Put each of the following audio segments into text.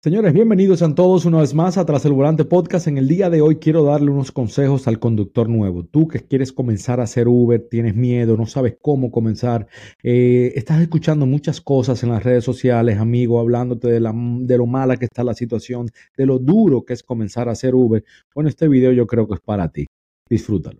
Señores, bienvenidos a todos una vez más a Tras el Volante Podcast. En el día de hoy quiero darle unos consejos al conductor nuevo. Tú que quieres comenzar a hacer Uber, tienes miedo, no sabes cómo comenzar, eh, estás escuchando muchas cosas en las redes sociales, amigo, hablándote de, de lo mala que está la situación, de lo duro que es comenzar a hacer Uber. Bueno, este video yo creo que es para ti. Disfrútalo.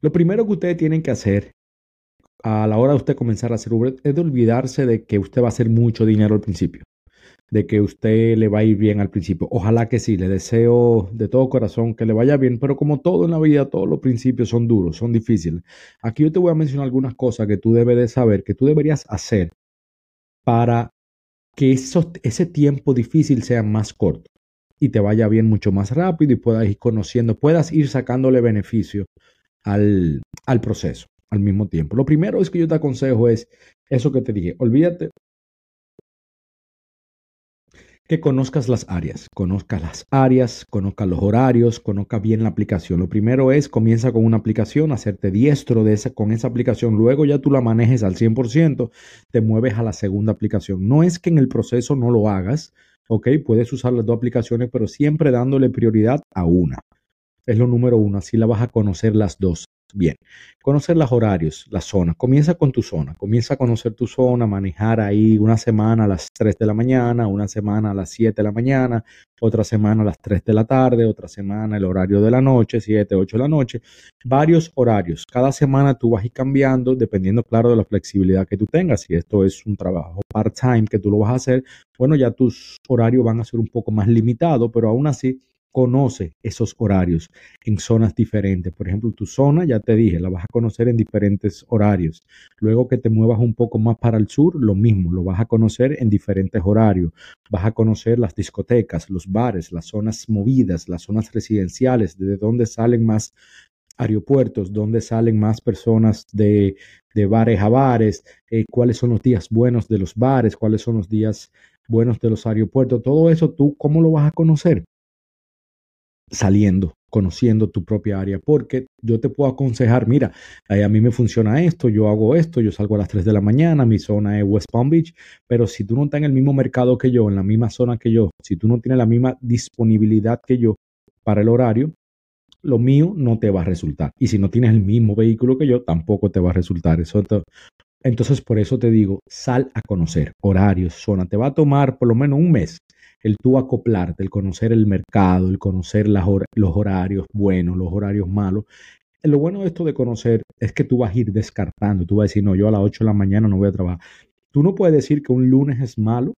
Lo primero que ustedes tienen que hacer a la hora de usted comenzar a hacer Uber es de olvidarse de que usted va a hacer mucho dinero al principio, de que usted le va a ir bien al principio. Ojalá que sí, le deseo de todo corazón que le vaya bien, pero como todo en la vida, todos los principios son duros, son difíciles. Aquí yo te voy a mencionar algunas cosas que tú debes de saber, que tú deberías hacer para que ese tiempo difícil sea más corto y te vaya bien mucho más rápido y puedas ir conociendo, puedas ir sacándole beneficio al, al proceso al mismo tiempo. Lo primero es que yo te aconsejo es eso que te dije, olvídate que conozcas las áreas, conozcas las áreas, conozcas los horarios, conozcas bien la aplicación. Lo primero es, comienza con una aplicación, hacerte diestro de esa, con esa aplicación, luego ya tú la manejes al 100%, te mueves a la segunda aplicación. No es que en el proceso no lo hagas, ok, puedes usar las dos aplicaciones, pero siempre dándole prioridad a una. Es lo número uno, así la vas a conocer las dos. Bien, conocer los horarios, las zonas. Comienza con tu zona, comienza a conocer tu zona, manejar ahí una semana a las 3 de la mañana, una semana a las 7 de la mañana, otra semana a las 3 de la tarde, otra semana el horario de la noche, 7, 8 de la noche. Varios horarios. Cada semana tú vas a ir cambiando dependiendo, claro, de la flexibilidad que tú tengas. Si esto es un trabajo part-time que tú lo vas a hacer, bueno, ya tus horarios van a ser un poco más limitados, pero aún así conoce esos horarios en zonas diferentes. Por ejemplo, tu zona, ya te dije, la vas a conocer en diferentes horarios. Luego que te muevas un poco más para el sur, lo mismo, lo vas a conocer en diferentes horarios. Vas a conocer las discotecas, los bares, las zonas movidas, las zonas residenciales, de dónde salen más aeropuertos, dónde salen más personas de, de bares a bares, eh, cuáles son los días buenos de los bares, cuáles son los días buenos de los aeropuertos. Todo eso, ¿tú cómo lo vas a conocer? Saliendo, conociendo tu propia área, porque yo te puedo aconsejar, mira, a mí me funciona esto, yo hago esto, yo salgo a las 3 de la mañana, mi zona es West Palm Beach, pero si tú no estás en el mismo mercado que yo, en la misma zona que yo, si tú no tienes la misma disponibilidad que yo para el horario, lo mío no te va a resultar. Y si no tienes el mismo vehículo que yo, tampoco te va a resultar. Eso entonces, por eso te digo, sal a conocer horarios, zona. Te va a tomar por lo menos un mes el tú acoplarte, el conocer el mercado, el conocer los horarios buenos, los horarios malos. Lo bueno de esto de conocer es que tú vas a ir descartando, tú vas a decir, no, yo a las 8 de la mañana no voy a trabajar. Tú no puedes decir que un lunes es malo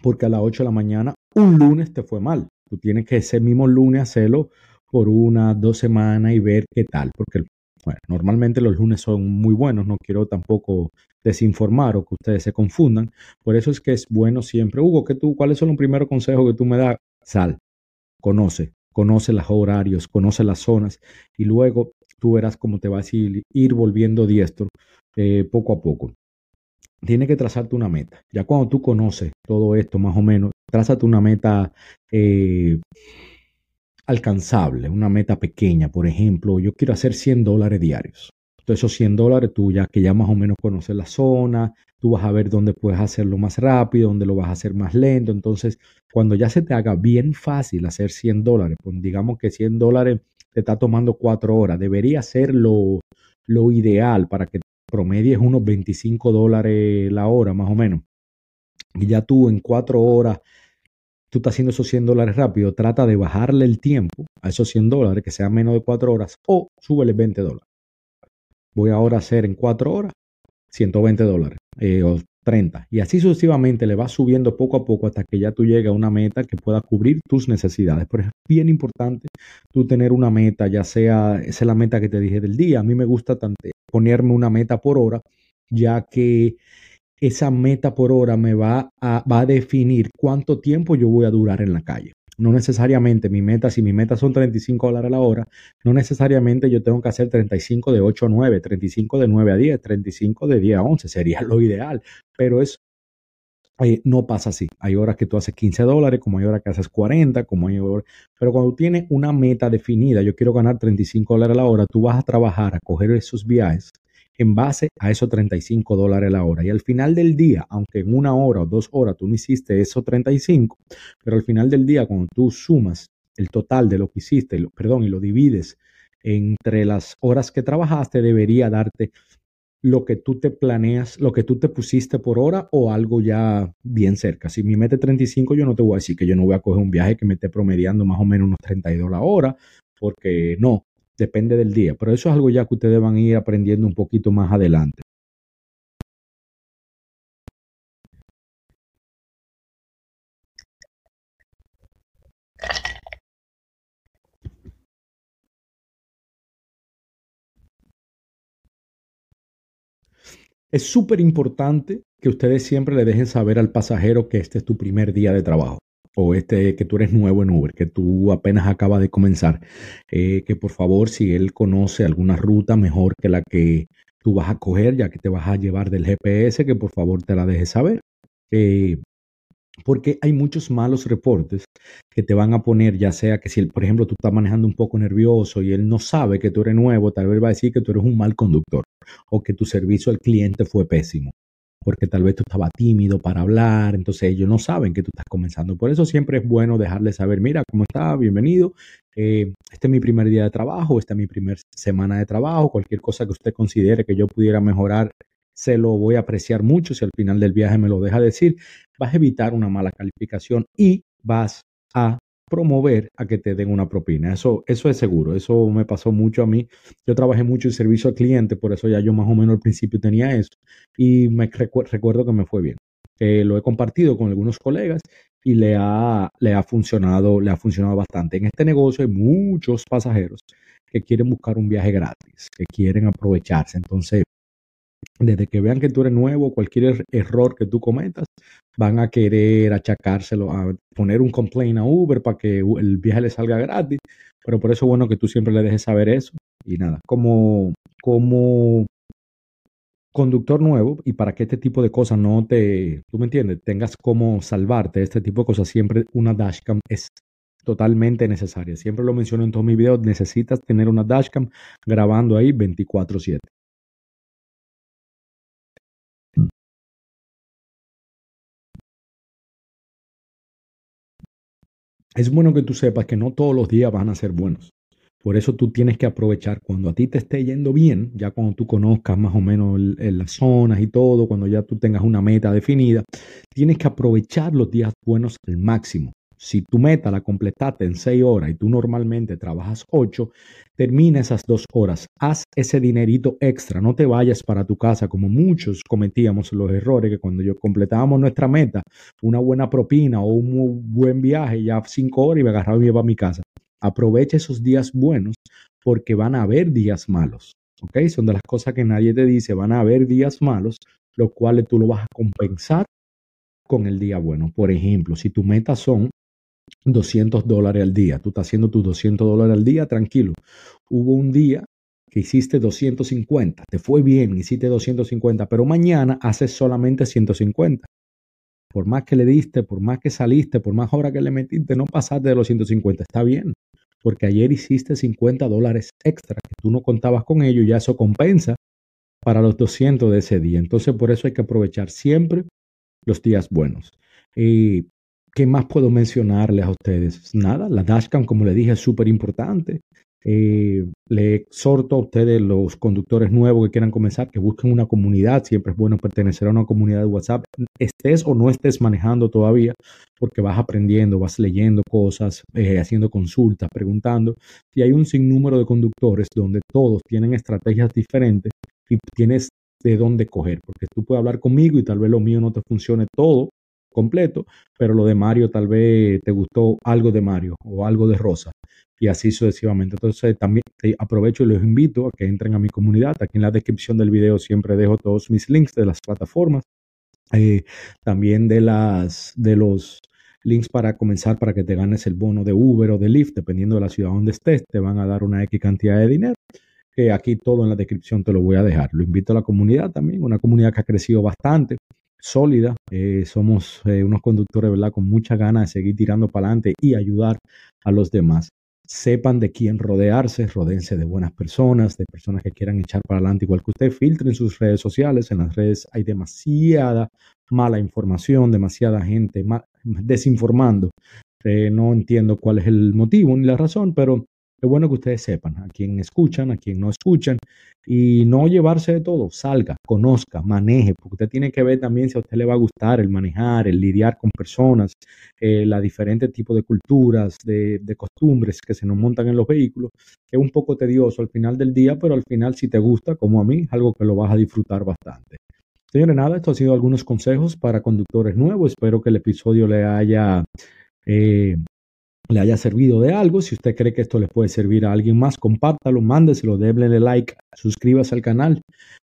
porque a las 8 de la mañana un lunes te fue mal. Tú tienes que ese mismo lunes hacerlo por una, dos semanas y ver qué tal, porque bueno, normalmente los lunes son muy buenos, no quiero tampoco desinformar o que ustedes se confundan. Por eso es que es bueno siempre. Hugo, ¿qué tú, ¿cuáles son los primeros consejos que tú me das? Sal, conoce, conoce los horarios, conoce las zonas y luego tú verás cómo te vas a ir, volviendo diestro eh, poco a poco. Tienes que trazarte una meta. Ya cuando tú conoces todo esto más o menos, trázate una meta eh, alcanzable, una meta pequeña. Por ejemplo, yo quiero hacer 100 dólares diarios. Entonces esos 100 dólares tú ya que ya más o menos conoces la zona, tú vas a ver dónde puedes hacerlo más rápido, dónde lo vas a hacer más lento. Entonces, cuando ya se te haga bien fácil hacer 100 dólares, pues digamos que 100 dólares te está tomando 4 horas, debería ser lo, lo ideal para que promedies unos 25 dólares la hora más o menos. Y ya tú en 4 horas tú estás haciendo esos 100 dólares rápido, trata de bajarle el tiempo a esos 100 dólares, que sea menos de 4 horas, o súbele 20 dólares. Voy ahora a hacer en 4 horas 120 dólares eh, o 30. Y así sucesivamente le vas subiendo poco a poco hasta que ya tú llegues a una meta que pueda cubrir tus necesidades. Pero es bien importante tú tener una meta, ya sea, esa es la meta que te dije del día. A mí me gusta tanto ponerme una meta por hora, ya que esa meta por hora me va a, definir cuánto tiempo yo voy a durar en la calle. No necesariamente mi meta, si mi meta son 35 dólares la hora, no necesariamente yo tengo que hacer 35 de 8 a 9, 35 de 9 a 10, 35 de 10 a 11, sería lo ideal, pero es eh, no pasa así. Hay horas que tú haces 15 dólares, como hay horas que haces 40, como hay horas. Pero cuando tienes una meta definida, yo quiero ganar 35 dólares a la hora, tú vas a trabajar a coger esos viajes en base a esos 35 dólares la hora. Y al final del día, aunque en una hora o dos horas tú no hiciste esos 35, pero al final del día, cuando tú sumas el total de lo que hiciste, perdón, y lo divides entre las horas que trabajaste, debería darte lo que tú te planeas, lo que tú te pusiste por hora o algo ya bien cerca. Si me mete 35, yo no te voy a decir que yo no voy a coger un viaje que me esté promediando más o menos unos 32 la hora, porque no, depende del día. Pero eso es algo ya que ustedes van a ir aprendiendo un poquito más adelante. Es súper importante que ustedes siempre le dejen saber al pasajero que este es tu primer día de trabajo o este que tú eres nuevo en Uber, que tú apenas acabas de comenzar, eh, que por favor si él conoce alguna ruta mejor que la que tú vas a coger, ya que te vas a llevar del GPS, que por favor te la dejes saber. Eh, porque hay muchos malos reportes que te van a poner, ya sea que si, por ejemplo, tú estás manejando un poco nervioso y él no sabe que tú eres nuevo, tal vez va a decir que tú eres un mal conductor o que tu servicio al cliente fue pésimo, porque tal vez tú estabas tímido para hablar, entonces ellos no saben que tú estás comenzando. Por eso siempre es bueno dejarle saber, mira, ¿cómo está? Bienvenido. Eh, este es mi primer día de trabajo, esta es mi primera semana de trabajo, cualquier cosa que usted considere que yo pudiera mejorar se lo voy a apreciar mucho si al final del viaje me lo deja decir, vas a evitar una mala calificación y vas a promover a que te den una propina. Eso, eso es seguro, eso me pasó mucho a mí. Yo trabajé mucho en servicio al cliente, por eso ya yo más o menos al principio tenía eso y me recuerdo que me fue bien. lo he compartido con algunos colegas y le ha, le ha funcionado, le ha funcionado bastante. En este negocio hay muchos pasajeros que quieren buscar un viaje gratis, que quieren aprovecharse. Entonces, desde que vean que tú eres nuevo, cualquier er-, error que tú cometas, van a querer achacárselo, a poner un complaint a Uber para que el viaje le salga gratis. Pero por eso es bueno que tú siempre le dejes saber eso. Y nada, como, como conductor nuevo y para que este tipo de cosas no te, tú me entiendes, tengas como salvarte este tipo de cosas, siempre una dashcam es totalmente necesaria. Siempre lo menciono en todos mis videos, necesitas tener una dashcam grabando ahí 24/7. Es bueno que tú sepas que no todos los días van a ser buenos. Por eso tú tienes que aprovechar cuando a ti te esté yendo bien, ya cuando tú conozcas más o menos las zonas y todo, cuando ya tú tengas una meta definida, tienes que aprovechar los días buenos al máximo. Si tu meta la completaste en seis horas y tú normalmente trabajas ocho, termina esas dos horas, haz ese dinerito extra, no te vayas para tu casa como muchos cometíamos los errores que cuando yo completábamos nuestra meta, una buena propina o un buen viaje, ya cinco horas y me agarraba y me a mi casa. Aprovecha esos días buenos porque van a haber días malos. ¿ok? Son de las cosas que nadie te dice, van a haber días malos, los cuales tú lo vas a compensar con el día bueno. Por ejemplo, si tu meta son 200 dólares al día. Tú estás haciendo tus 200 dólares al día, tranquilo. Hubo un día que hiciste 250, te fue bien, hiciste 250, pero mañana haces solamente 150. Por más que le diste, por más que saliste, por más horas que le metiste, no pasaste de los 150, está bien. Porque ayer hiciste 50 dólares extra que tú no contabas con ello, ya eso compensa para los 200 de ese día. Entonces, por eso hay que aprovechar siempre los días buenos. Y ¿Qué más puedo mencionarles a ustedes? Nada, la dashcam, como le dije, es súper importante. Eh, le exhorto a ustedes, los conductores nuevos que quieran comenzar, que busquen una comunidad. Siempre es bueno pertenecer a una comunidad de WhatsApp, estés o no estés manejando todavía, porque vas aprendiendo, vas leyendo cosas, eh, haciendo consultas, preguntando. Y hay un sinnúmero de conductores donde todos tienen estrategias diferentes y tienes de dónde coger, porque tú puedes hablar conmigo y tal vez lo mío no te funcione todo completo, pero lo de Mario tal vez te gustó algo de Mario o algo de Rosa y así sucesivamente. Entonces también aprovecho y los invito a que entren a mi comunidad. Aquí en la descripción del video siempre dejo todos mis links de las plataformas, eh, también de las de los links para comenzar para que te ganes el bono de Uber o de Lyft, dependiendo de la ciudad donde estés, te van a dar una X cantidad de dinero. Que aquí todo en la descripción te lo voy a dejar. Lo invito a la comunidad también, una comunidad que ha crecido bastante sólida. Eh, somos eh, unos conductores, ¿verdad? Con mucha ganas de seguir tirando para adelante y ayudar a los demás. sepan de quién rodearse, rodense de buenas personas, de personas que quieran echar para adelante igual que usted, filtren sus redes sociales, en las redes hay demasiada mala información, demasiada gente desinformando. Eh, no entiendo cuál es el motivo ni la razón, pero es bueno que ustedes sepan a quién escuchan, a quién no escuchan y no llevarse de todo. Salga, conozca, maneje, porque usted tiene que ver también si a usted le va a gustar el manejar, el lidiar con personas, eh, diferentes tipos de culturas, de, de, costumbres que se nos montan en los vehículos. Es un poco tedioso al final del día, pero al final si te gusta, como a mí, es algo que lo vas a disfrutar bastante. Señores, nada, esto ha sido algunos consejos para conductores nuevos. Espero que el episodio le haya eh, le haya servido de algo. Si usted cree que esto le puede servir a alguien más, compártalo, mándeselo, déble like, suscríbase al canal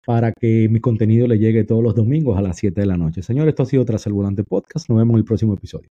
para que mi contenido le llegue todos los domingos a las 7 de la noche. Señores, esto ha sido Tras el Volante Podcast. Nos vemos en el próximo episodio.